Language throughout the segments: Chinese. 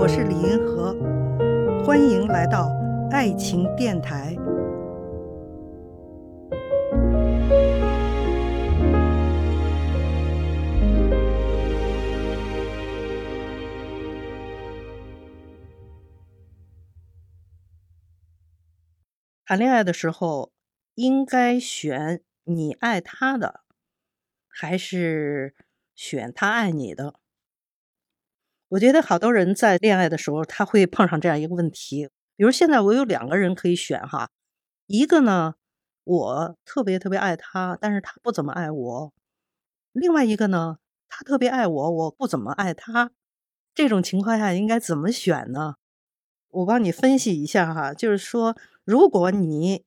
我是李银河，欢迎来到爱情电台。谈恋爱的时候，应该选你爱他的，还是选他爱你的？我觉得好多人在恋爱的时候，他会碰上这样一个问题。比如现在我有两个人可以选哈，一个呢，我特别特别爱他，但是他不怎么爱我；另外一个呢，他特别爱我，我不怎么爱他。这种情况下应该怎么选呢？我帮你分析一下哈，就是说，如果你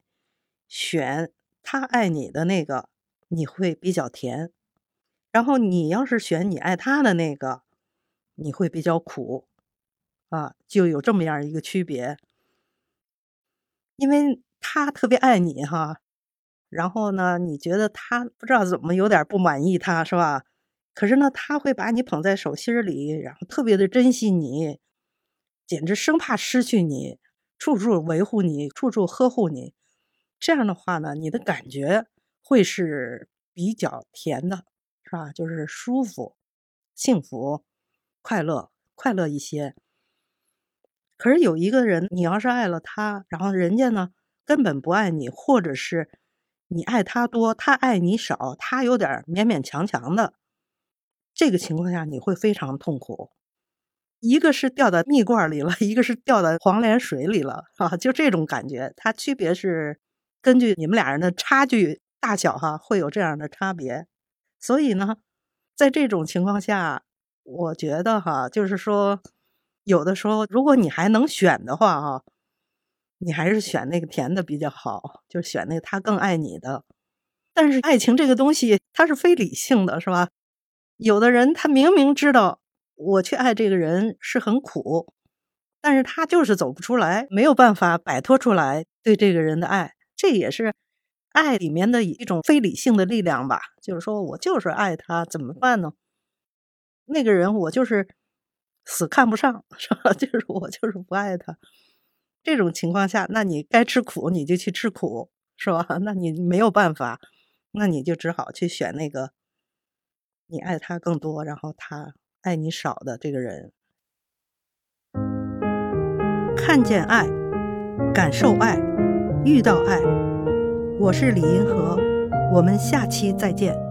选他爱你的那个，你会比较甜；然后你要是选你爱他的那个，你会比较苦，啊，就有这么样一个区别。因为他特别爱你哈，然后呢，你觉得他不知道怎么有点不满意他是吧？可是呢，他会把你捧在手心里，然后特别的珍惜你。简直生怕失去你，处处维护你，处处呵护你。这样的话呢，你的感觉会是比较甜的，是吧？就是舒服、幸福、快乐、快乐一些。可是有一个人，你要是爱了他，然后人家呢根本不爱你，或者是你爱他多，他爱你少，他有点勉勉强强的，这个情况下你会非常痛苦。一个是掉到蜜罐里了，一个是掉到黄连水里了，哈，就这种感觉。它区别是根据你们俩人的差距大小，哈，会有这样的差别。所以呢，在这种情况下，我觉得哈，就是说，有的时候如果你还能选的话，哈，你还是选那个甜的比较好，就选那个他更爱你的。但是爱情这个东西，它是非理性的，是吧？有的人他明明知道。我去爱这个人是很苦，但是他就是走不出来，没有办法摆脱出来对这个人的爱，这也是爱里面的一种非理性的力量吧。就是说我就是爱他，怎么办呢？那个人我就是死看不上，是吧？就是我就是不爱他。这种情况下，那你该吃苦你就去吃苦，是吧？那你没有办法，那你就只好去选那个你爱他更多，然后他。爱你少的这个人，看见爱，感受爱，遇到爱。我是李银河，我们下期再见。